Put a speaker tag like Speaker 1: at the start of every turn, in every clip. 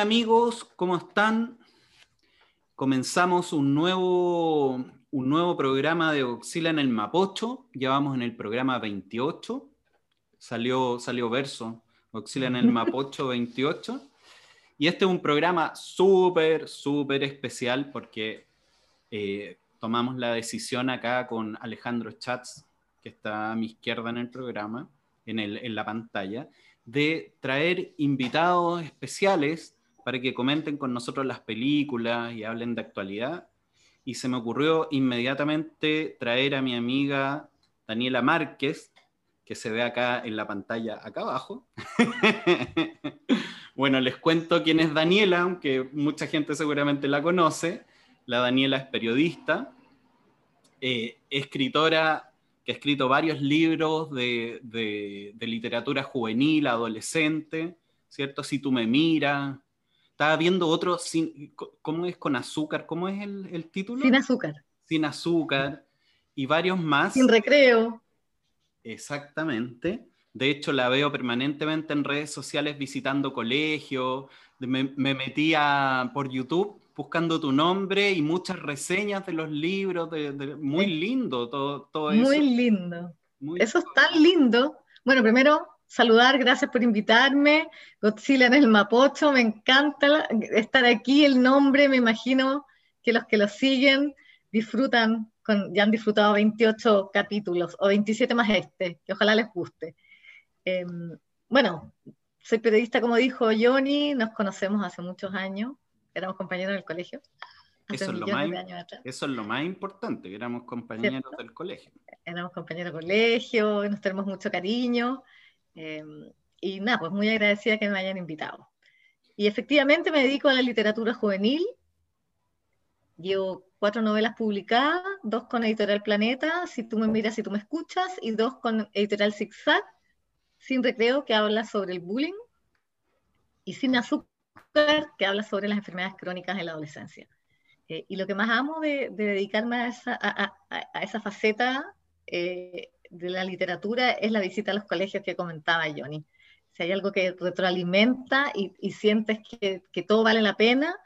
Speaker 1: Hola amigos, ¿cómo están? Comenzamos un nuevo, un nuevo programa de Oxila en el Mapocho. Ya vamos en el programa 28. Salió, salió verso, Oxila en el Mapocho 28. Y este es un programa súper, súper especial porque eh, tomamos la decisión acá con Alejandro Chats, que está a mi izquierda en el programa, en, el, en la pantalla, de traer invitados especiales para que comenten con nosotros las películas y hablen de actualidad. Y se me ocurrió inmediatamente traer a mi amiga Daniela Márquez, que se ve acá en la pantalla, acá abajo. bueno, les cuento quién es Daniela, aunque mucha gente seguramente la conoce. La Daniela es periodista, eh, escritora que ha escrito varios libros de, de, literatura juvenil, adolescente, ¿cierto? Si tú me miras, estaba viendo otro, sin, ¿cómo es con azúcar? ¿Cómo es el, el, título?
Speaker 2: Sin azúcar.
Speaker 1: Sin azúcar. Y varios más.
Speaker 2: Sin recreo.
Speaker 1: Exactamente. De hecho, la veo permanentemente en redes sociales visitando colegios. Me, me metía por YouTube buscando tu nombre y muchas reseñas de los libros. De, muy lindo todo, todo
Speaker 2: eso. Muy lindo. eso es tan lindo. Bueno, primero saludar, gracias por invitarme. Godzilla en el Mapocho, me encanta estar aquí, el nombre, me imagino que los que lo siguen disfrutan, con, ya han disfrutado 28 capítulos o 27 más este, que ojalá les guste. Em, bueno, soy periodista, como dijo Johnny, nos conocemos hace muchos años, éramos compañeros del colegio.
Speaker 1: Eso es, lo más, eso es, lo más, importante, éramos compañeros del colegio.
Speaker 2: Éramos compañeros del colegio, nos tenemos mucho cariño. Em, y nada, pues muy agradecida que me hayan invitado. Y efectivamente me dedico a la literatura juvenil. Llevo cuatro novelas publicadas, dos con Editorial Planeta, Si tú me miras, si tú me escuchas, y dos con Editorial Zigzag, Sin Recreo, que habla sobre el bullying, y Sin Azúcar, que habla sobre las enfermedades crónicas en la adolescencia. Eh, y lo que más amo de, dedicarme a esa, a, a, esa faceta eh, de la literatura es la visita a los colegios que comentaba Johnny. Si hay algo que retroalimenta y, sientes que, todo vale la pena,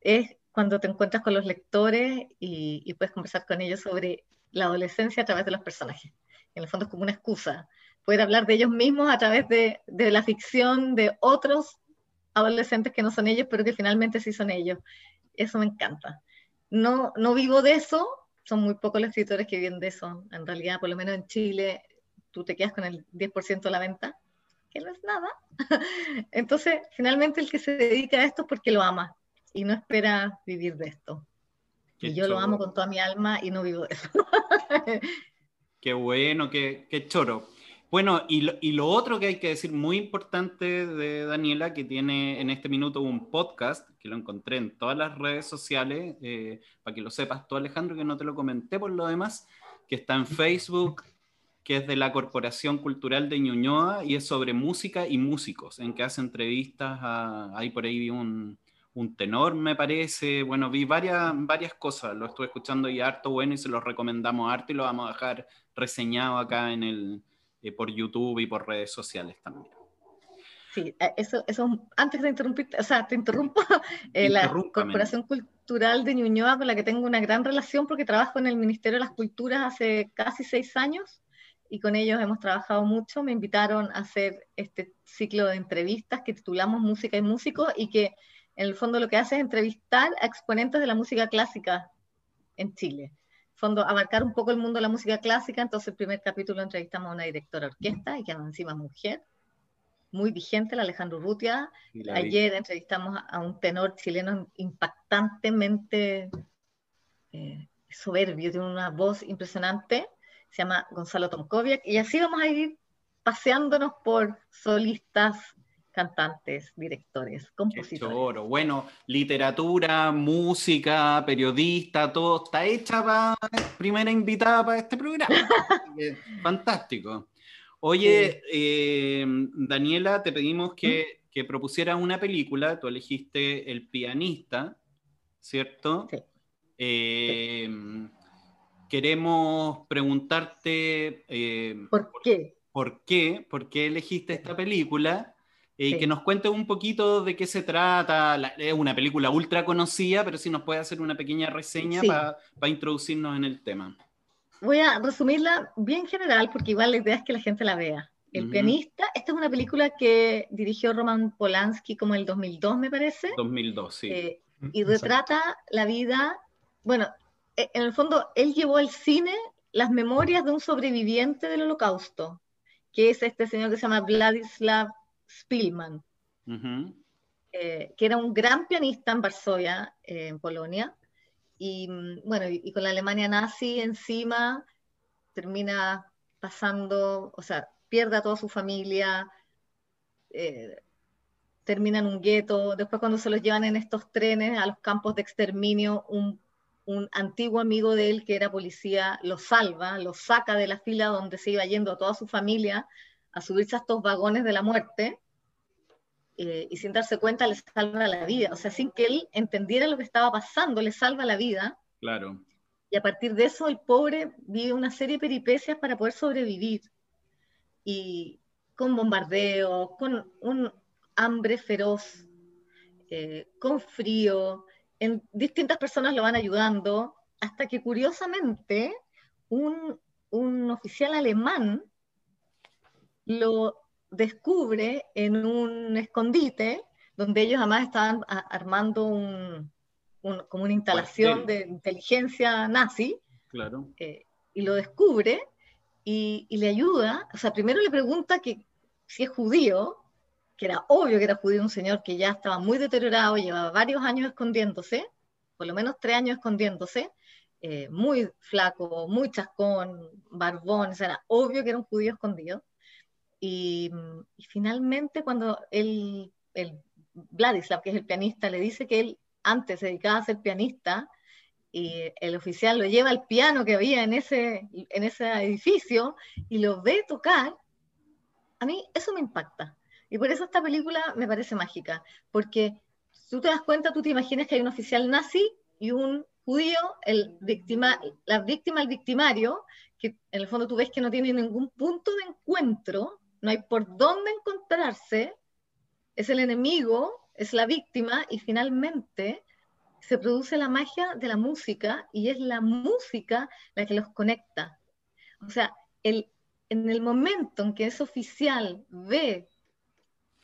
Speaker 2: es cuando te encuentras con los lectores y, puedes conversar con ellos sobre la adolescencia a través de los personajes. En el fondo es como una excusa, poder hablar de ellos mismos a través de, de la ficción de otros adolescentes que no son ellos, pero que finalmente sí son ellos. Eso me encanta. No, no vivo de eso, son muy pocos los escritores que viven de eso. En realidad, por lo menos en Chile, tú te quedas con el 10% de la venta, que no es nada. Entonces, finalmente el que se dedica a esto es porque lo ama y no espera vivir de esto. y yo lo amo con toda mi alma y no vivo de eso.
Speaker 1: qué bueno, qué, qué choro. Bueno, y lo, otro que hay que decir muy importante de Daniela, que tiene en este minuto un podcast, que lo encontré en todas las redes sociales, eh, para que lo sepas tú Alejandro, que no te lo comenté por lo demás, que está en Facebook, que es de la Corporación Cultural de Ñuñoa y es sobre música y músicos, en que hace entrevistas, a, ahí por ahí un, tenor, me parece, bueno, vi varias, varias cosas, lo estuve escuchando y harto bueno y se lo recomendamos harto y lo vamos a dejar reseñado acá en el eh, por YouTube y por redes sociales también.
Speaker 2: Sí, eh, eso, eso antes de interrumpir, o sea, te interrumpo, eh, la Corporación Cultural de Ñuñoa, con la que tengo una gran relación porque trabajo en el Ministerio de las Culturas hace casi seis años y con ellos hemos trabajado mucho. Me invitaron a hacer este ciclo de entrevistas que titulamos Música y Músicos y que en el fondo lo que hace es entrevistar a exponentes de la música clásica en Chile fondo abarcar un poco el mundo de la música clásica, entonces el primer capítulo entrevistamos a una directora de orquesta y que encima mujer, muy vigente, la Alejandro Rutia. Ayer entrevistamos a un tenor chileno impactantemente eh, soberbio, tiene una voz impresionante, se llama Gonzalo Tomkoviak, y así vamos a ir paseándonos por solistas cantantes, directores, compositores.
Speaker 1: Bueno, literatura, música, periodista, todo está hecha para primera invitada para este programa. Fantástico. Oye, eh, Daniela, te pedimos que, ¿Mm? que propusieras una película, tú elegiste El pianista, ¿cierto? Sí. Eh, queremos preguntarte...
Speaker 2: Eh, ¿Por qué?
Speaker 1: ¿Por qué? ¿Por qué elegiste esta película? Y que nos cuente un poquito de qué se trata. es una película ultra conocida, pero si nos puede hacer una pequeña reseña para introducirnos en el tema.
Speaker 2: Voy a resumirla bien general, porque igual la idea es que la gente la vea. El pianista, esta es una película que dirigió Roman Polanski como el 2002, me parece.
Speaker 1: 2002, sí.
Speaker 2: Eh, y retrata la vida, bueno, e, en el fondo, él llevó al cine las memorias de un sobreviviente del holocausto, que es este señor que se llama Vladislav Spielman, eh, que era un gran pianista en Varsovia, eh, en Polonia, y mm, bueno, y, con la Alemania nazi encima termina pasando, o sea, pierde a toda su familia, eh, termina en un gueto, después cuando se los llevan en estos trenes a los campos de exterminio, un, un antiguo amigo de él que era policía lo salva, lo saca de la fila donde se iba yendo a toda su familia a subirse a estos vagones de la muerte eh, y sin darse cuenta le salva la vida. O sea, sin que él entendiera lo que estaba pasando, le salva la vida.
Speaker 1: Claro.
Speaker 2: Y a partir de eso el pobre vive una serie de peripecias para poder sobrevivir. Y con bombardeo, con un hambre feroz, eh, con frío, en distintas personas lo van ayudando, hasta que curiosamente un, un oficial alemán lo descubre en un escondite donde ellos además estaban armando un, como una instalación de inteligencia nazi.
Speaker 1: Claro.
Speaker 2: Eh, y lo descubre y, le ayuda. O sea, primero le pregunta que si es judío, que era obvio que era judío, un señor que ya estaba muy deteriorado, llevaba varios años escondiéndose, por lo menos tres años escondiéndose, eh, muy flaco, muy chascón, barbón, o sea, era obvio que era un judío escondido. Y, finalmente cuando él, el Vladislav, que es el pianista, le dice que él antes se dedicaba a ser pianista, y el oficial lo lleva al piano que había en ese, en ese edificio y lo ve tocar, a mí eso me impacta. Y por eso esta película me parece mágica, porque tú te das cuenta, tú te imaginas que hay un oficial nazi y un judío, el víctima, la víctima, el victimario, que en el fondo tú ves que no tiene ningún punto de encuentro no hay por dónde encontrarse, es el enemigo, es la víctima y finalmente se produce la magia de la música y es la música la que los conecta. O sea, el, en el momento en que ese oficial ve,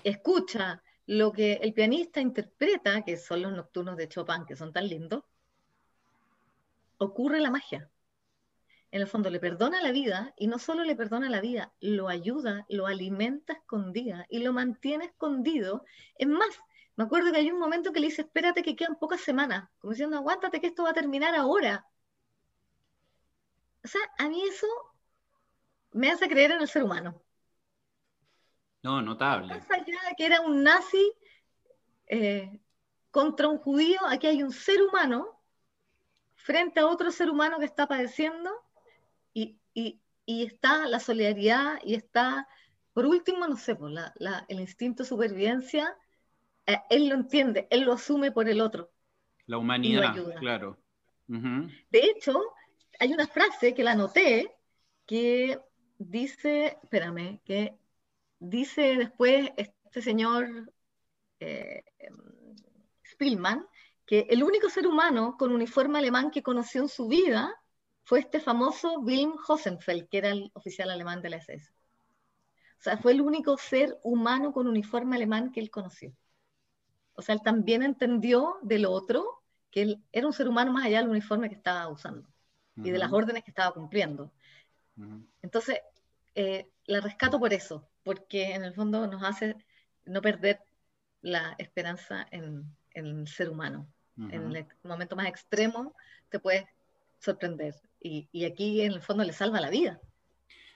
Speaker 2: escucha lo que el pianista interpreta, que son los nocturnos de Chopin, que son tan lindos, ocurre la magia en el fondo le perdona la vida y no solo le perdona la vida, lo ayuda, lo alimenta escondida y lo mantiene escondido. Es más, me acuerdo que hay un momento que le dice, espérate que quedan pocas semanas, como diciendo, aguántate que esto va a terminar ahora. O sea, a mí eso me hace creer en el ser humano.
Speaker 1: No, notable.
Speaker 2: Más allá de que era un nazi eh, contra un judío, aquí hay un ser humano frente a otro ser humano que está padeciendo y, está la solidaridad y está, por último, no sé, pues, el instinto de supervivencia, eh, él lo entiende, él lo asume por el otro.
Speaker 1: La humanidad, claro.
Speaker 2: De hecho, hay una frase que la noté que dice, espérame, que dice después este señor eh, Spielman, que el único ser humano con uniforme alemán que conoció en su vida fue este famoso Wilhelm Hosenfeld, que era el oficial alemán de la SS. O sea, fue el único ser humano con uniforme alemán que él conoció. O sea, él también entendió del otro que él era un ser humano más allá del uniforme que estaba usando y de las órdenes que estaba cumpliendo. Entonces, eh, la rescato por eso, porque en el fondo nos hace no perder la esperanza en, el ser humano. En el momento más extremo te puedes sorprender y, aquí en el fondo le salva la vida.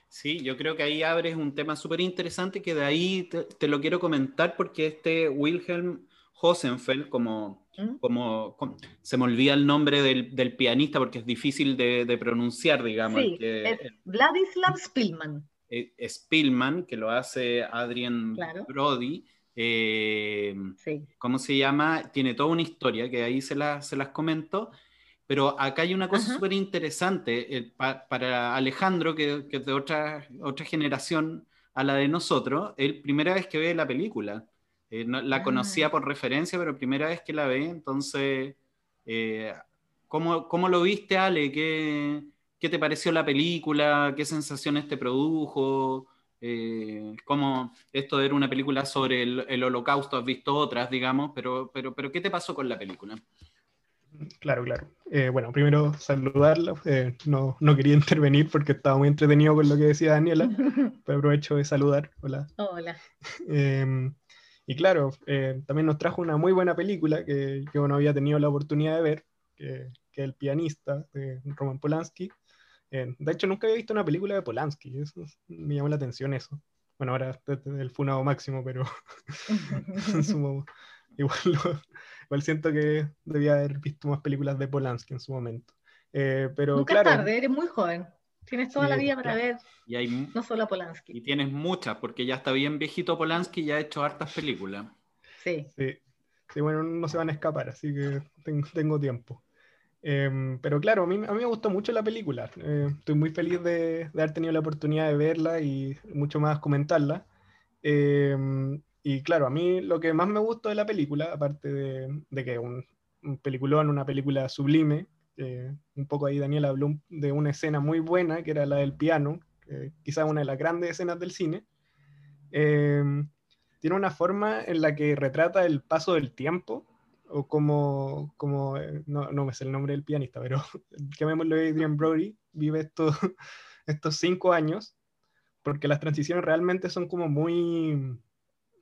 Speaker 1: Sí, yo creo que ahí abres un tema súper interesante que de ahí te, lo quiero comentar porque este Wilhelm Hosenfeld, como, ¿Mm? como, se me olvida el nombre del, pianista porque es difícil de, pronunciar, digamos.
Speaker 2: Sí, es Vladislav Spielman.
Speaker 1: Eh, Spielman, que lo hace Adrian Brody. Eh, ¿Cómo se llama? Tiene toda una historia que ahí se, se las comento. Pero acá hay una cosa súper interesante para Alejandro, que, es de otra, otra generación a la de nosotros, es primera vez que ve la película. Eh, la conocía ah. por referencia, pero primera vez que la ve, entonces, eh, ¿cómo, ¿cómo, lo viste, Ale? ¿Qué, ¿Qué, te pareció la película? ¿Qué sensaciones te produjo? Eh, ¿Cómo esto era una película sobre el, el, holocausto? Has visto otras, digamos, pero, pero, pero ¿qué te pasó con la película?
Speaker 3: Claro, claro. Eh, bueno, primero saludarla. Eh, no, no, quería intervenir porque estaba muy entretenido con lo que decía Daniela, pero aprovecho de saludar. Hola.
Speaker 2: Hola.
Speaker 3: Em, y claro, eh, también nos trajo una muy buena película que yo no había tenido la oportunidad de ver, que, que El pianista de Roman Polanski. de hecho, nunca había visto una película de Polanski, eso, me llamó la atención eso. Bueno, ahora el funado máximo, pero igual lo, Igual siento que debía haber visto más películas de Polanski en su momento. Eh, pero
Speaker 2: Nunca
Speaker 3: claro,
Speaker 2: tarde, eres muy joven. Tienes toda la vida para ver, y hay, no solo a Polanski.
Speaker 1: Y tienes muchas, porque ya está bien viejito Polanski y ya ha hecho hartas películas.
Speaker 2: Sí.
Speaker 3: Sí, bueno, no se van a escapar, así que tengo, tiempo. Em, pero claro, a mí, a mí, me gustó mucho la película. Eh, estoy muy feliz de, de, haber tenido la oportunidad de verla y mucho más comentarla. Eh, y claro, a mí lo que más me gustó de la película, aparte de, de que un, un peliculón, una película sublime, eh, un poco ahí Daniel habló de una escena muy buena, que era la del piano, quizás una de las grandes escenas del cine, em, tiene una forma en la que retrata el paso del tiempo, o como, como eh, no, no me sé el nombre del pianista, pero llamémoslo Adrian Brody, vive estos, estos cinco años, porque las transiciones realmente son como muy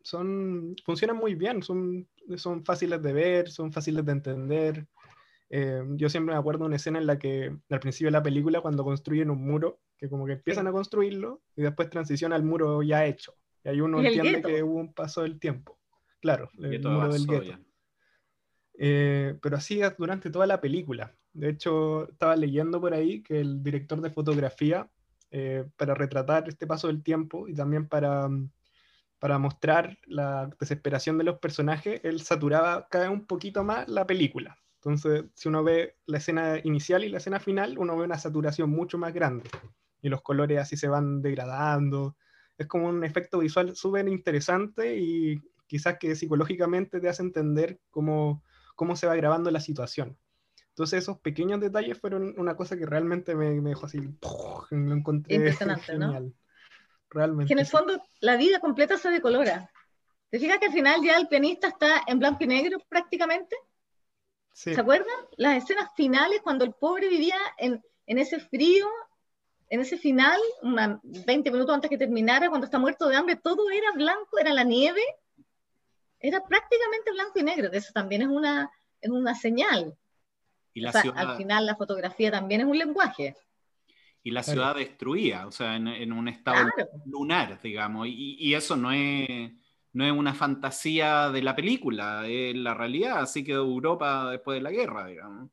Speaker 3: son, funcionan muy bien, son, son fáciles de ver, son fáciles de entender. Eh, yo siempre me acuerdo de una escena en la que al principio de la película, cuando construyen un muro, que como que empiezan a construirlo y después transiciona al muro ya hecho. Y ahí uno entiende que hubo un paso del tiempo. Claro, el, muro del gueto. Eh, pero así durante toda la película. De hecho, estaba leyendo por ahí que el director de fotografía, eh, para retratar este paso del tiempo y también para mm, para mostrar la desesperación de los personajes, él saturaba cada vez un poquito más la película. Entonces, si uno ve la escena inicial y la escena final, uno ve una saturación mucho más grande. Y los colores así se van degradando. Es como un efecto visual súper interesante y quizás que psicológicamente te hace entender cómo, cómo se va grabando la situación. Entonces esos pequeños detalles fueron una cosa que realmente me, me dejó así, lo encontré
Speaker 2: Impresionante, genial.
Speaker 3: ¿no? Realmente.
Speaker 2: Que en el fondo la vida completa se decolora. ¿Te fijas que al final ya el pianista está en blanco y negro prácticamente? ¿Se acuerdan? Las escenas finales cuando el pobre vivía en, en ese frío, en ese final, 20 minutos antes que terminara, cuando está muerto de hambre, todo era blanco, era la nieve, era prácticamente blanco y negro. Eso también es una, es una señal. Y la Al final la fotografía también es un lenguaje
Speaker 1: y la ciudad destruía, o sea, en, un estado lunar, digamos, y, eso no es, no es una fantasía de la película, es la realidad, así que Europa después de la guerra, digamos.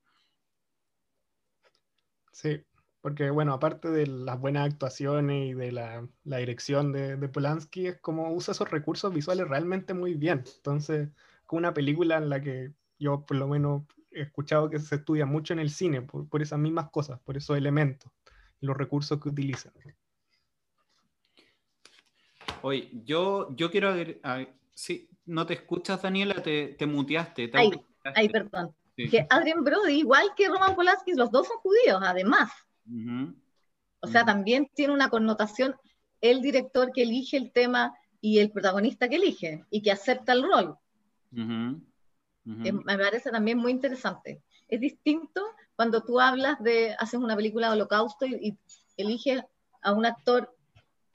Speaker 3: Sí, porque bueno, aparte de las buenas actuaciones y de la, dirección de, de, Polanski, es como usa esos recursos visuales realmente muy bien. Entonces, con una película en la que yo por lo menos he escuchado que se estudia mucho en el cine por, por esas mismas cosas, por esos elementos los recursos que utilizan.
Speaker 1: Oye, yo, yo quiero... sí, no te escuchas, Daniela, te, te muteaste.
Speaker 2: ay, perdón. Que Adrian Brody, igual que Roman Polanski, los dos son judíos, además. O sea, también tiene una connotación el director que elige el tema y el protagonista que elige y que acepta el rol. me parece también muy interesante. Es distinto cuando tú hablas de, haces una película de holocausto y, eliges a un actor,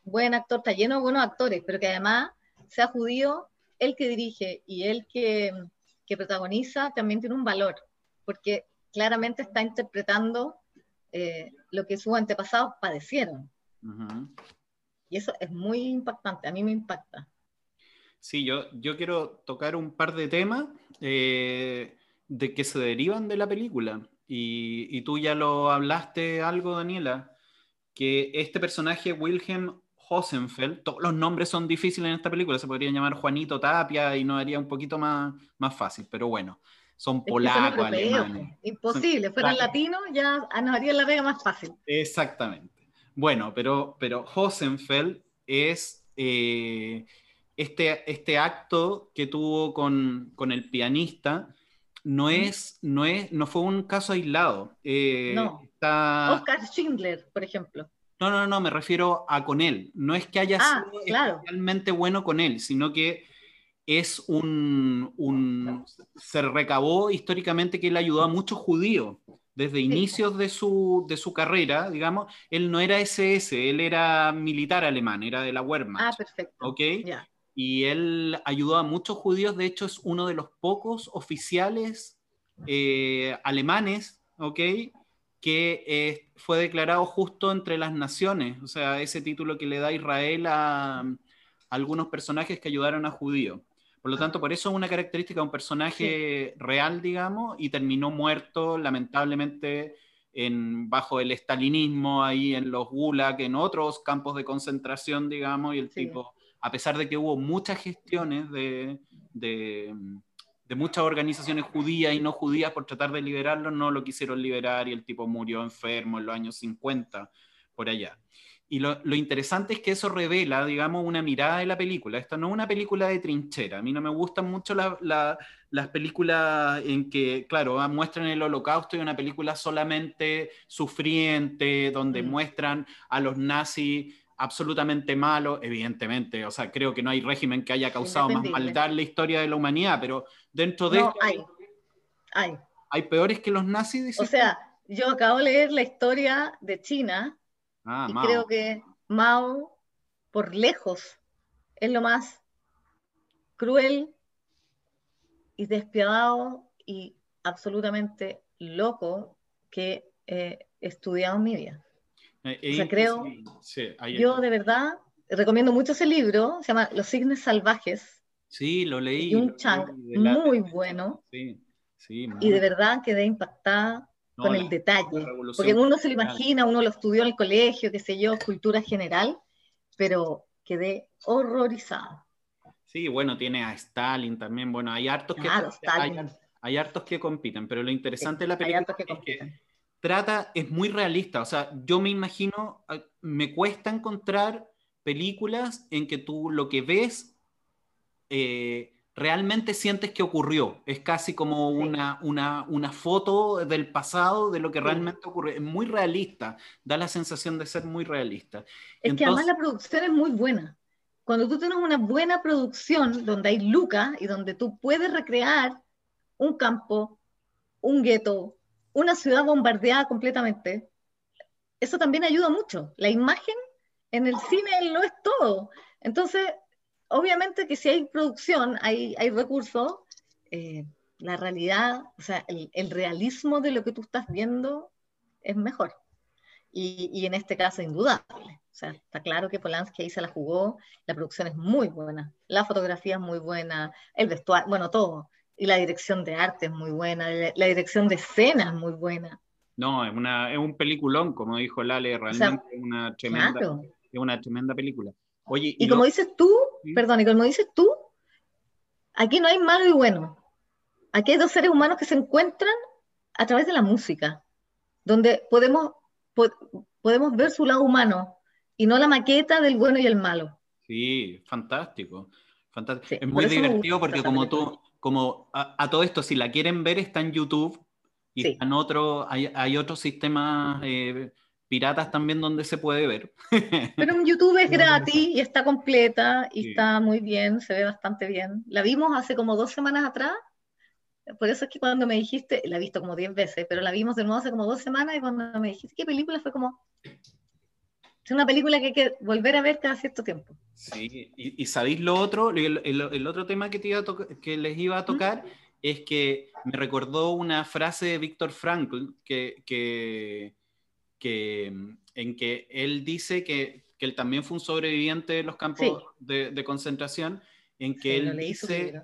Speaker 2: buen actor, está lleno de buenos actores, pero que además sea judío, el que dirige y el que, que protagoniza también tiene un valor, porque claramente está interpretando eh, lo que sus antepasados padecieron. Y eso es muy impactante, a mí me impacta.
Speaker 1: Sí, yo, yo quiero tocar un par de temas eh, de que se derivan de la película. Y, tú ya lo hablaste algo, Daniela, que este personaje, Wilhelm Hosenfeld, todos los nombres son difíciles en esta película, se podría llamar Juanito Tapia y nos haría un poquito más, más fácil, pero bueno, son polacos, alemanes.
Speaker 2: Imposible, fueran latinos ya nos haría la vega más fácil.
Speaker 1: Exactamente. Bueno, pero, pero Hosenfeld es eh, este, este acto que tuvo con, con el pianista no es, no es, no fue un caso aislado.
Speaker 2: Eh, no. Oscar Schindler, por ejemplo.
Speaker 1: No, no, no, me refiero a con él. No es que haya
Speaker 2: ah, sido
Speaker 1: realmente bueno con él, sino que es un, un, se recabó históricamente que él ayudó a muchos judíos desde inicios de su, de su carrera, digamos, él no era SS, él era militar alemán, era de la Wehrmacht.
Speaker 2: Ah, perfecto.
Speaker 1: ¿Ok? Y él ayudó a muchos judíos, de hecho es uno de los pocos oficiales eh, alemanes, ¿ok? Que eh, fue declarado justo entre las naciones, o sea, ese título que le da Israel a, a algunos personajes que ayudaron a judíos. Por lo tanto, por eso es una característica de un personaje real, digamos, y terminó muerto, lamentablemente, en, bajo el estalinismo, ahí en los gulag, en otros campos de concentración, digamos, y el tipo, a pesar de que hubo muchas gestiones de, de, de, muchas organizaciones judías y no judías por tratar de liberarlo, no lo quisieron liberar y el tipo murió enfermo en los años 50, por allá. Y lo, interesante es que eso revela, digamos, una mirada de la película. Esta no es una película de trinchera. A mí no me gustan mucho las películas en que, claro, ah, muestran el holocausto y una película solamente sufriente, donde mm. muestran a los nazis absolutamente malos, evidentemente. O sea, creo que no hay régimen que haya causado más maldad en la historia de la humanidad, pero dentro de...
Speaker 2: No, hay. Hay.
Speaker 1: ¿Hay peores que los nazis?
Speaker 2: O sea, yo acabo de leer la historia de China Ah, y creo que Mao, por lejos, es lo más cruel y despiadado y absolutamente loco que he estudiado en mi vida. Eh, o sea, creo, yo de verdad recomiendo mucho ese libro, se llama Los Signes Salvajes.
Speaker 1: Sí, lo leí.
Speaker 2: Y un chang muy bueno.
Speaker 1: Sí, sí,
Speaker 2: y de verdad quedé impactada con el detalle. Porque uno se lo imagina, uno lo estudió en el colegio, qué sé yo, cultura general, pero quedé horrorizado.
Speaker 1: Sí, bueno, tiene a Stalin también, bueno, hay hartos que, hay, hartos que compiten, pero lo interesante de la película es que trata, es muy realista, o sea, yo me imagino, me cuesta encontrar películas en que tú lo que ves eh, realmente sientes que ocurrió. Es casi como una, una, una, foto del pasado de lo que realmente ocurrió. Es muy realista, da la sensación de ser muy realista.
Speaker 2: Es que además la producción es muy buena. Cuando tú tienes una buena producción donde hay lucas y donde tú puedes recrear un campo, un gueto, una ciudad bombardeada completamente, eso también ayuda mucho. La imagen en el cine no es todo. Entonces, obviamente que si hay producción, hay, hay recursos, eh, la realidad, o sea, el, realismo de lo que tú estás viendo es mejor. Y, y, en este caso, indudable. O sea, está claro que Polanski ahí se la jugó, la producción es muy buena, la fotografía es muy buena, el vestuario, bueno, todo. Y la dirección de arte es muy buena, la, dirección de escena es muy buena.
Speaker 1: No, es, una, es un peliculón, como dijo Lale, realmente es una tremenda, es una tremenda película. Oye,
Speaker 2: y, como dices tú, perdón, y como dices tú, aquí no hay malo y bueno. Aquí hay dos seres humanos que se encuentran a través de la música, donde podemos, podemos ver su lado humano y no la maqueta del bueno y el malo.
Speaker 1: Sí, fantástico. fantástico. es muy divertido porque como tú, como a, todo esto, si la quieren ver, está en YouTube y en otro, hay, hay otros sistemas eh, piratas también donde se puede ver.
Speaker 2: Pero en YouTube es gratis y está completa y está muy bien, se ve bastante bien. La vimos hace como dos semanas atrás, por eso es que cuando me dijiste, la he visto como diez veces, pero la vimos de nuevo hace como dos semanas y cuando me dijiste qué película fue como... Es una película que hay que volver a ver cada cierto tiempo.
Speaker 1: Sí, y, sabéis lo otro, el, otro tema que, te iba que les iba a tocar es que me recordó una frase de Víctor Frankl que, que que, en que él dice que, que, él también fue un sobreviviente de los campos de, de, concentración, en que él, dice,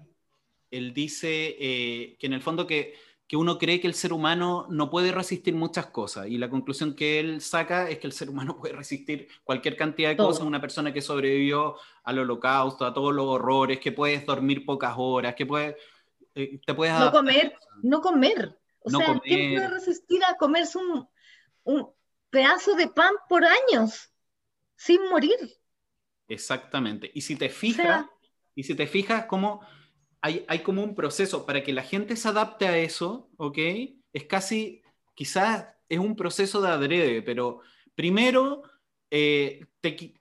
Speaker 1: él dice eh, que en el fondo que, que, uno cree que el ser humano no puede resistir muchas cosas y la conclusión que él saca es que el ser humano puede resistir cualquier cantidad de cosas, una persona que sobrevivió al holocausto, a todos los horrores, que puedes dormir pocas horas, que puede, eh, te puedes...
Speaker 2: No comer, no comer. O sea, ¿quién puede resistir a comerse un, un pedazo de pan por años, sin morir.
Speaker 1: Exactamente. Y si te fijas, y si te fijas, como hay, hay como un proceso para que la gente se adapte a eso, ¿ok? Es casi, quizás es un proceso de adrede, pero primero eh,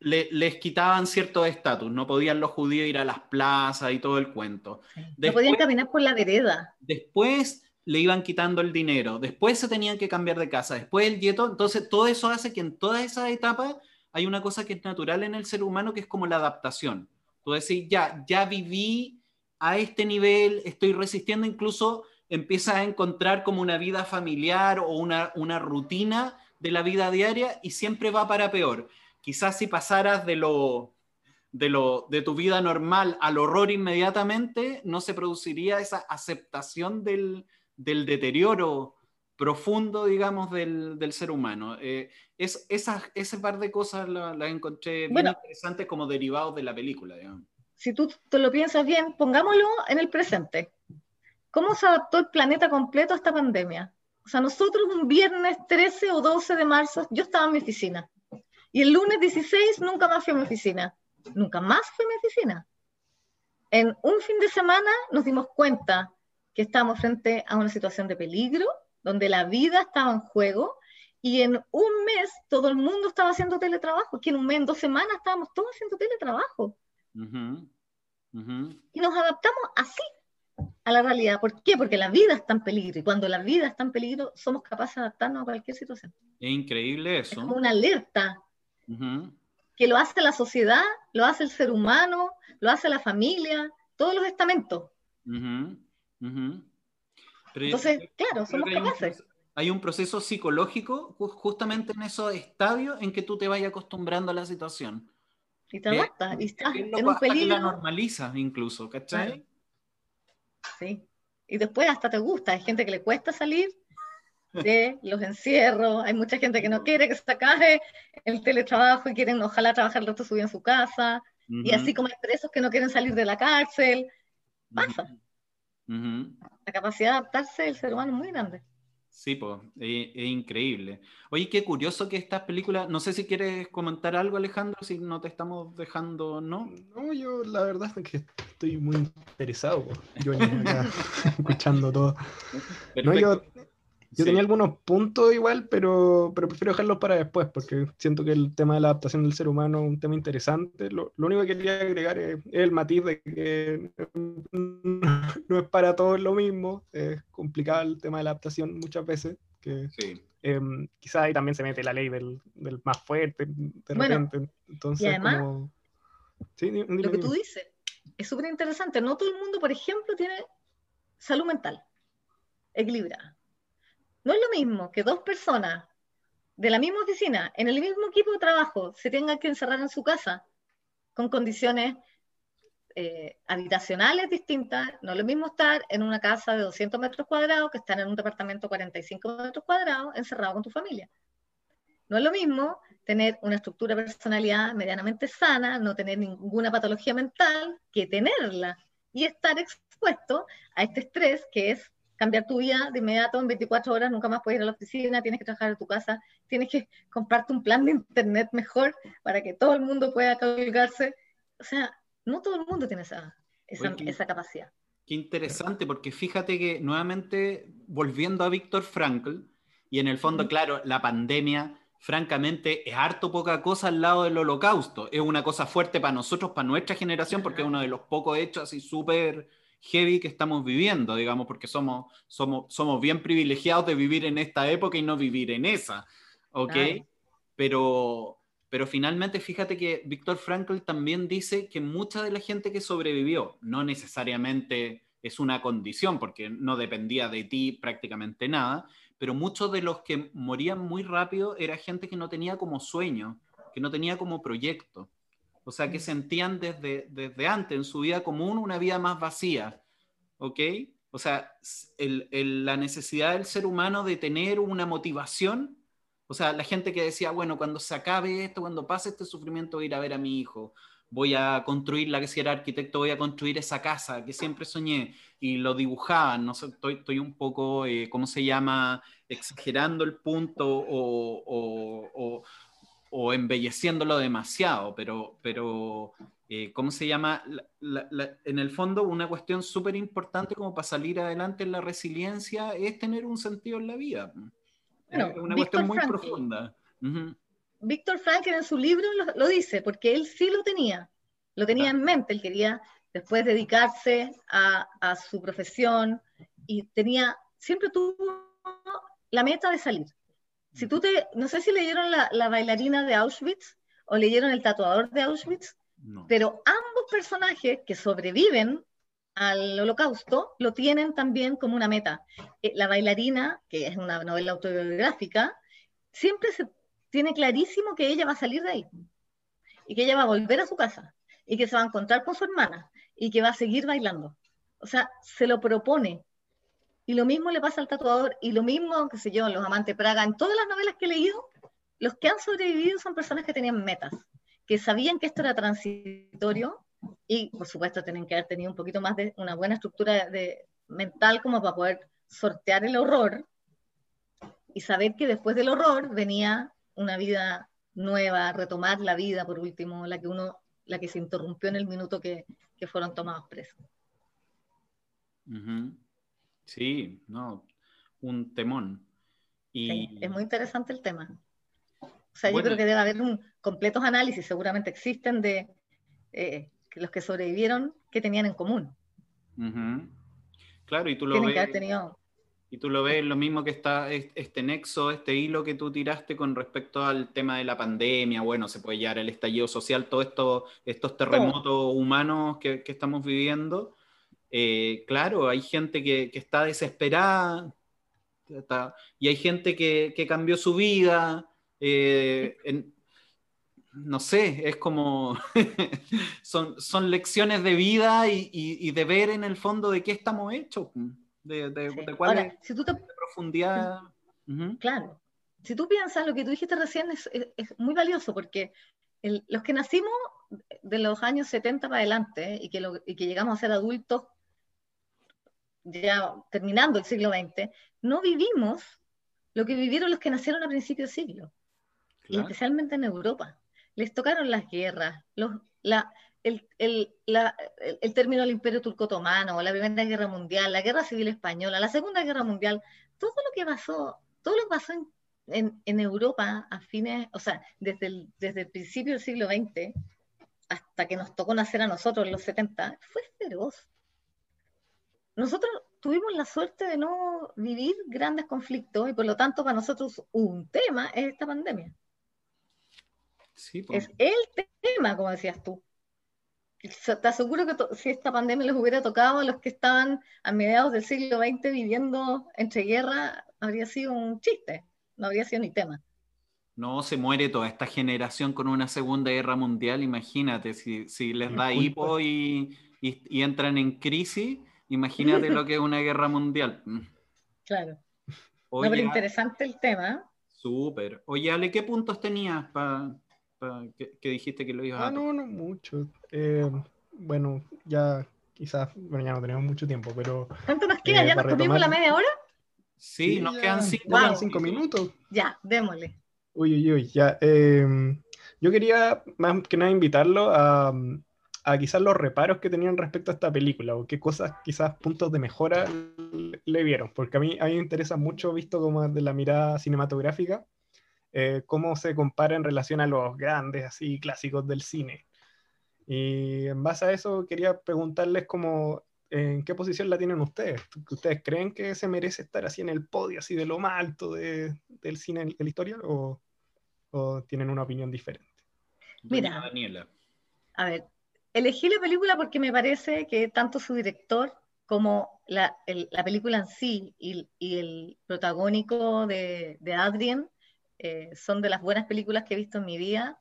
Speaker 1: les quitaban cierto estatus, no podían los judíos ir a las plazas y todo el cuento.
Speaker 2: no podían caminar por la vereda.
Speaker 1: Después le iban quitando el dinero, después se tenían que cambiar de casa, después el dieto, entonces todo eso hace que en toda esa etapa hay una cosa que es natural en el ser humano que es como la adaptación. Tú decís, ya, ya viví a este nivel, estoy resistiendo, incluso empiezas a encontrar como una vida familiar o una, una rutina de la vida diaria y siempre va para peor. Quizás si pasaras de lo, de, lo, de tu vida normal al horror inmediatamente, no se produciría esa aceptación del, del deterioro profundo, digamos, del, del ser humano. Eh, es, esas, ese par de cosas las la encontré bien interesantes como derivados de la película. Digamos.
Speaker 2: Si tú te lo piensas bien, pongámoslo en el presente. ¿Cómo se adaptó el planeta completo a esta pandemia? O sea, nosotros un viernes 13 o 12 de marzo, yo estaba en mi oficina. Y el lunes 16 nunca más fui a mi oficina. Nunca más fui a mi oficina. En un fin de semana nos dimos cuenta que estábamos frente a una situación de peligro, donde la vida estaba en juego, y en un mes todo el mundo estaba haciendo teletrabajo, que en un mes, en dos semanas estábamos todos haciendo teletrabajo. Y nos adaptamos así, a la realidad. ¿Por qué? Porque la vida está en peligro y cuando la vida está en peligro somos capaces de adaptarnos a cualquier situación.
Speaker 1: Es increíble eso.
Speaker 2: Es como una alerta que lo hace la sociedad, lo hace el ser humano, lo hace la familia, todos los estamentos. Entonces, claro, somos capaces.
Speaker 1: hay un proceso psicológico justamente en esos estadios en que tú te vayas acostumbrando a la situación.
Speaker 2: Y te adaptas, y estás en un peligro.
Speaker 1: la normalizas incluso, ¿cachai?
Speaker 2: Sí. Y después hasta te gusta. Hay gente que le cuesta salir de los encierros. Hay mucha gente que no quiere que se acabe el teletrabajo y quieren ojalá trabajar el resto su en su casa. Y así como hay presos que no quieren salir de la cárcel. Pasa. La capacidad de adaptarse del ser humano es muy grande.
Speaker 1: Sí, pues, es, increíble. Oye, qué curioso que estas películas, no sé si quieres comentar algo, Alejandro, si no te estamos dejando, ¿no?
Speaker 3: No, yo la verdad es que estoy muy interesado, yo acá, escuchando todo. No, yo yo tenía algunos puntos igual, pero, pero prefiero dejarlos para después, porque siento que el tema de la adaptación del ser humano es un tema interesante. Lo, lo único que quería agregar es, el matiz de que no es para todos lo mismo, es complicado el tema de la adaptación muchas veces, que sí. eh, quizás ahí también se mete la ley del, del más fuerte de repente. Entonces,
Speaker 2: y además, ¿Sí? lo que tú dices es súper interesante. No todo el mundo, por ejemplo, tiene salud mental equilibrada. No es lo mismo que dos personas de la misma oficina, en el mismo equipo de trabajo, se tengan que encerrar en su casa con condiciones eh, habitacionales distintas. No es lo mismo estar en una casa de 200 metros cuadrados que estar en un departamento de 45 metros cuadrados encerrado con tu familia. No es lo mismo tener una estructura personalidad medianamente sana, no tener ninguna patología mental, que tenerla y estar expuesto a este estrés que es cambiar tu vida de inmediato en 24 horas, nunca más puedes ir a la oficina, tienes que trabajar en tu casa, tienes que comprarte un plan de internet mejor para que todo el mundo pueda colgarse. O sea, no todo el mundo tiene esa, esa, capacidad.
Speaker 1: Qué interesante, porque fíjate que nuevamente, volviendo a Víctor Frankl, y en el fondo, claro, la pandemia, francamente, es harto poca cosa al lado del holocausto. Es una cosa fuerte para nosotros, para nuestra generación, porque es uno de los pocos hechos así súper heavy que estamos viviendo, digamos, porque somos, somos, somos bien privilegiados de vivir en esta época y no vivir en esa, ¿ok? Pero, pero finalmente fíjate que Víctor Frankl también dice que mucha de la gente que sobrevivió, no necesariamente es una condición, porque no dependía de ti prácticamente nada, pero muchos de los que morían muy rápido era gente que no tenía como sueño, que no tenía como proyecto. O sea, que mm. sentían desde, desde antes en su vida común una vida más vacía. ¿Ok? O sea, la necesidad del ser humano de tener una motivación. O sea, la gente que decía, bueno, cuando se acabe esto, cuando pase este sufrimiento, voy a ir a ver a mi hijo. Voy a construir, la que si era arquitecto, voy a construir esa casa que siempre soñé. Y lo dibujaban. No sé, estoy, estoy un poco, eh, ¿cómo se llama? Exagerando el punto o o embelleciéndolo demasiado, pero, pero eh, ¿cómo se llama? en el fondo, una cuestión súper importante como para salir adelante en la resiliencia es tener un sentido en la vida. es una cuestión muy profunda.
Speaker 2: Víctor Franklin en su libro lo, dice, porque él sí lo tenía, lo tenía en mente, él quería después dedicarse a, a su profesión y tenía, siempre tuvo la meta de salir. Si tú te, no sé si leyeron la, bailarina de Auschwitz o leyeron el tatuador de Auschwitz, pero ambos personajes que sobreviven al holocausto lo tienen también como una meta. Eh, la bailarina, que es una novela autobiográfica, siempre se tiene clarísimo que ella va a salir de ahí y que ella va a volver a su casa y que se va a encontrar con su hermana y que va a seguir bailando. O sea, se lo propone y lo mismo le pasa al tatuador, y lo mismo, qué sé yo, los amantes Praga, en todas las novelas que he leído, los que han sobrevivido son personas que tenían metas, que sabían que esto era transitorio, y por supuesto tienen que haber tenido un poquito más de una buena estructura de, mental como para poder sortear el horror y saber que después del horror venía una vida nueva, retomar la vida por último, la que uno, la que se interrumpió en el minuto que, que fueron tomados presos.
Speaker 1: Sí, no, un temón.
Speaker 2: Y... es muy interesante el tema. O sea, yo creo que debe haber un completos análisis, seguramente existen de eh, los que sobrevivieron, que tenían en común.
Speaker 1: Claro, y tú lo ves. Y tú lo ves lo mismo que está este nexo, este hilo que tú tiraste con respecto al tema de la pandemia, bueno, se puede llegar el estallido social, todos esto, estos terremotos humanos que, que estamos viviendo eh, claro, hay gente que, está desesperada y hay gente que, cambió su vida. Eh, no sé, es como, son, son lecciones de vida y, de ver en el fondo de qué estamos hechos, de, cuál es si tú profundidad.
Speaker 2: Claro, si tú piensas lo que tú dijiste recién es, muy valioso porque los que nacimos de los años 70 para adelante y que, y que llegamos a ser adultos ya terminando el siglo XX, no vivimos lo que vivieron los que nacieron a principios del siglo, y especialmente en Europa. Les tocaron las guerras, los, la, el, el, la, el, término del Imperio Turco Otomano, la Primera Guerra Mundial, la Guerra Civil Española, la Segunda Guerra Mundial, todo lo que pasó, todo lo que pasó en, en, en Europa a fines, o sea, desde el, desde el principio del siglo XX hasta que nos tocó nacer a nosotros en los 70, fue feroz nosotros tuvimos la suerte de no vivir grandes conflictos y por lo tanto para nosotros un tema es esta pandemia. Sí, Es el tema, como decías tú. Te aseguro que si esta pandemia les hubiera tocado a los que estaban a mediados del siglo XX viviendo entre guerra, habría sido un chiste, no habría sido ni tema.
Speaker 1: No, se muere toda esta generación con una segunda guerra mundial, imagínate, si, si les da hipo y, y entran en crisis, Imagínate lo que es una guerra mundial. Mm.
Speaker 2: Claro. Oye, pero interesante el tema.
Speaker 1: Súper. Oye, Ale, ¿qué puntos tenías para que, dijiste que lo ibas
Speaker 3: a... Ah, no, no mucho. Eh, bueno, ya quizás, bueno, ya no tenemos mucho tiempo, pero...
Speaker 2: ¿Cuánto nos queda? Eh, ¿Ya nos retomar... la media hora?
Speaker 1: Sí, nos quedan
Speaker 3: cinco, minutos.
Speaker 2: Ya, démosle.
Speaker 3: Uy, uy, uy, ya. Eh, yo quería más que nada invitarlo a, a quizás los reparos que tenían respecto a esta película o qué cosas, quizás puntos de mejora le vieron, porque a mí, a mí me interesa mucho, visto como de la mirada cinematográfica, eh, cómo se compara en relación a los grandes, así, clásicos del cine. Y en base a eso quería preguntarles como, ¿en qué posición la tienen ustedes? ¿Ustedes creen que se merece estar así en el podio, así de lo más alto de, del cine de la historia, o, o tienen una opinión diferente?
Speaker 2: Mira, Daniela. A ver, elegí la película porque me parece que tanto su director como la, película en sí y, el protagónico de, Adrien eh, son de las buenas películas que he visto en mi vida.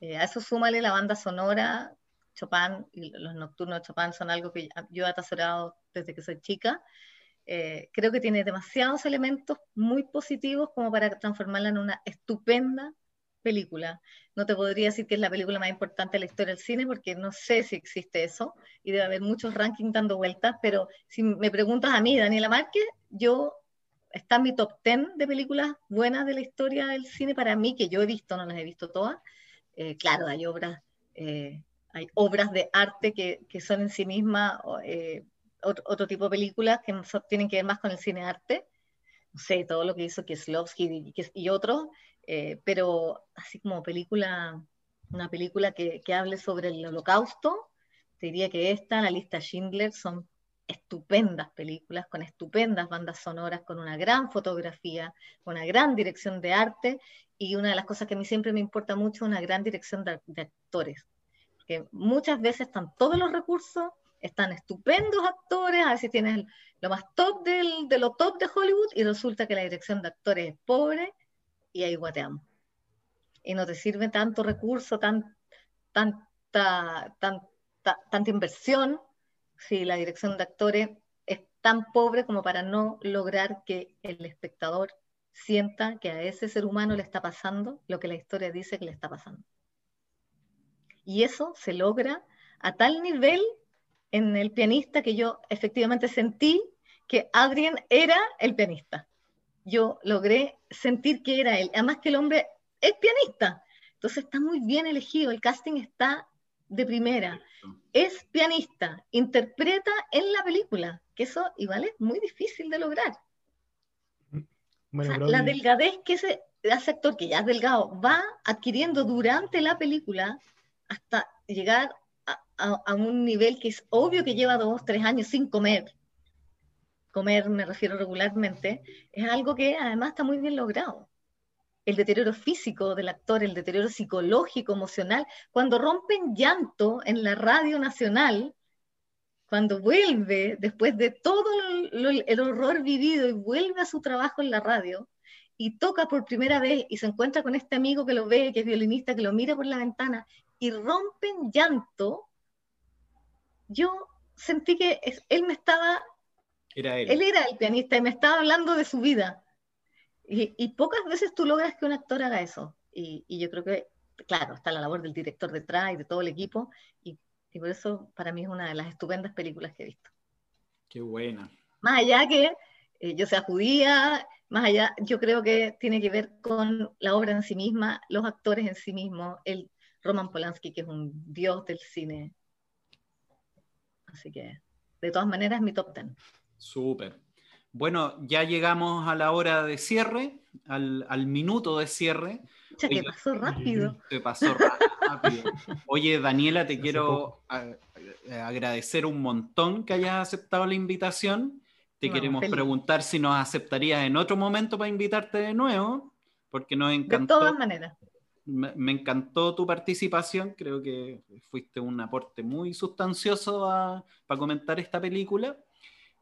Speaker 2: Eh, a eso súmale la banda sonora, Chopin y los nocturnos de Chopin son algo que yo he atesorado desde que soy chica. Eh, creo que tiene demasiados elementos muy positivos como para transformarla en una estupenda película. No te podría decir que es la película más importante de la historia del cine porque no sé si existe eso y debe haber muchos rankings dando vueltas, pero si me preguntas a mí, Daniela Márquez, yo está en mi top 10 de películas buenas de la historia del cine para mí, que yo he visto, no las he visto todas. Eh, claro, hay obras, eh, hay obras de arte que, que son en sí mismas eh, otro, tipo de películas que tienen que ver más con el cine arte. No sé, todo lo que hizo Kieslowski y, y otros, pero así como película, una película que, que hable sobre el holocausto, te diría que esta, la lista Schindler, son estupendas películas, con estupendas bandas sonoras, con una gran fotografía, una gran dirección de arte y una de las cosas que a mí siempre me importa mucho, una gran dirección de, actores. Que muchas veces están todos los recursos, están estupendos actores, a veces tienen lo más top del, de lo top de Hollywood y resulta que la dirección de actores es pobre y ahí guateamos. Y no te sirve tanto recurso, tan, tanta, tan, tanta inversión si la dirección de actores es tan pobre como para no lograr que el espectador sienta que a ese ser humano le está pasando lo que la historia dice que le está pasando. Y eso se logra a tal nivel en el pianista que yo efectivamente sentí que Adrien era el pianista. Yo logré sentir que era él. Además que el hombre es pianista. Entonces está muy bien elegido. El casting está de primera, es pianista, interpreta en la película, que eso igual es muy difícil de lograr. la delgadez que ese, actor, que ya es delgado, va adquiriendo durante la película hasta llegar a, a, un nivel que es obvio que lleva dos, tres años sin comer. Comer, me refiero regularmente, es algo que además está muy bien logrado. El deterioro físico del actor, el deterioro psicológico, emocional, cuando rompen llanto en la radio nacional, cuando vuelve después de todo el horror vivido y vuelve a su trabajo en la radio y toca por primera vez y se encuentra con este amigo que lo ve, que es violinista, que lo mira por la ventana y rompen llanto, yo sentí que él me estaba...
Speaker 1: Era él.
Speaker 2: él era el pianista y me estaba hablando de su vida y, pocas veces tú logras que un actor haga eso. Y, yo creo que, claro, está la labor del director detrás y de todo el equipo. Y, por eso para mí es una de las estupendas películas que he visto.
Speaker 1: Qué buena.
Speaker 2: Más allá que eh, yo sea judía, más allá, yo creo que tiene que ver con la obra en sí misma, los actores en sí mismos, el Roman Polanski, que es un dios del cine. Así que, de todas maneras, mi top ten.
Speaker 1: Súper. Bueno, ya llegamos a la hora de cierre, al, minuto de cierre.
Speaker 2: Ya que pasó rápido.
Speaker 1: Te pasó rápido. Oye, Daniela, te quiero agradecer un montón que hayas aceptado la invitación. Te queremos preguntar si nos aceptarías en otro momento para invitarte de nuevo, porque nos encantó.
Speaker 2: De todas maneras.
Speaker 1: Me, encantó tu participación, creo que fuiste un aporte muy sustancioso para comentar esta película.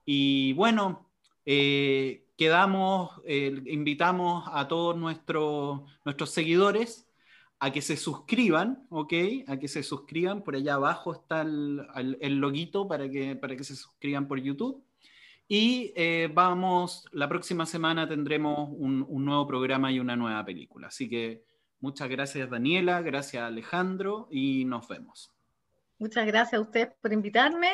Speaker 1: Y bueno, eh, quedamos, eh, invitamos a todos nuestros, nuestros seguidores a que se suscriban, ¿ok? A que se suscriban, por allá abajo está el, el, loguito para que, para que se suscriban por YouTube. Y eh, vamos, la próxima semana tendremos un, un, nuevo programa y una nueva película. Así que muchas gracias Daniela, gracias Alejandro y nos vemos.
Speaker 2: Muchas gracias a ustedes por invitarme.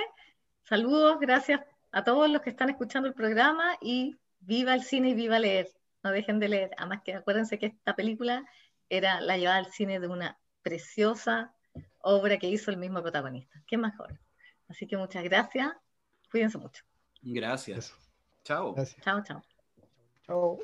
Speaker 2: Saludos, gracias a todos los que están escuchando el programa y viva el cine y viva leer. No dejen de leer. Además que acuérdense que esta película era la llevada al cine de una preciosa obra que hizo el mismo protagonista. ¿Qué mejor? Así que muchas gracias. Cuídense mucho.
Speaker 1: Gracias. Chao.
Speaker 2: Chao, chao.
Speaker 3: Chao.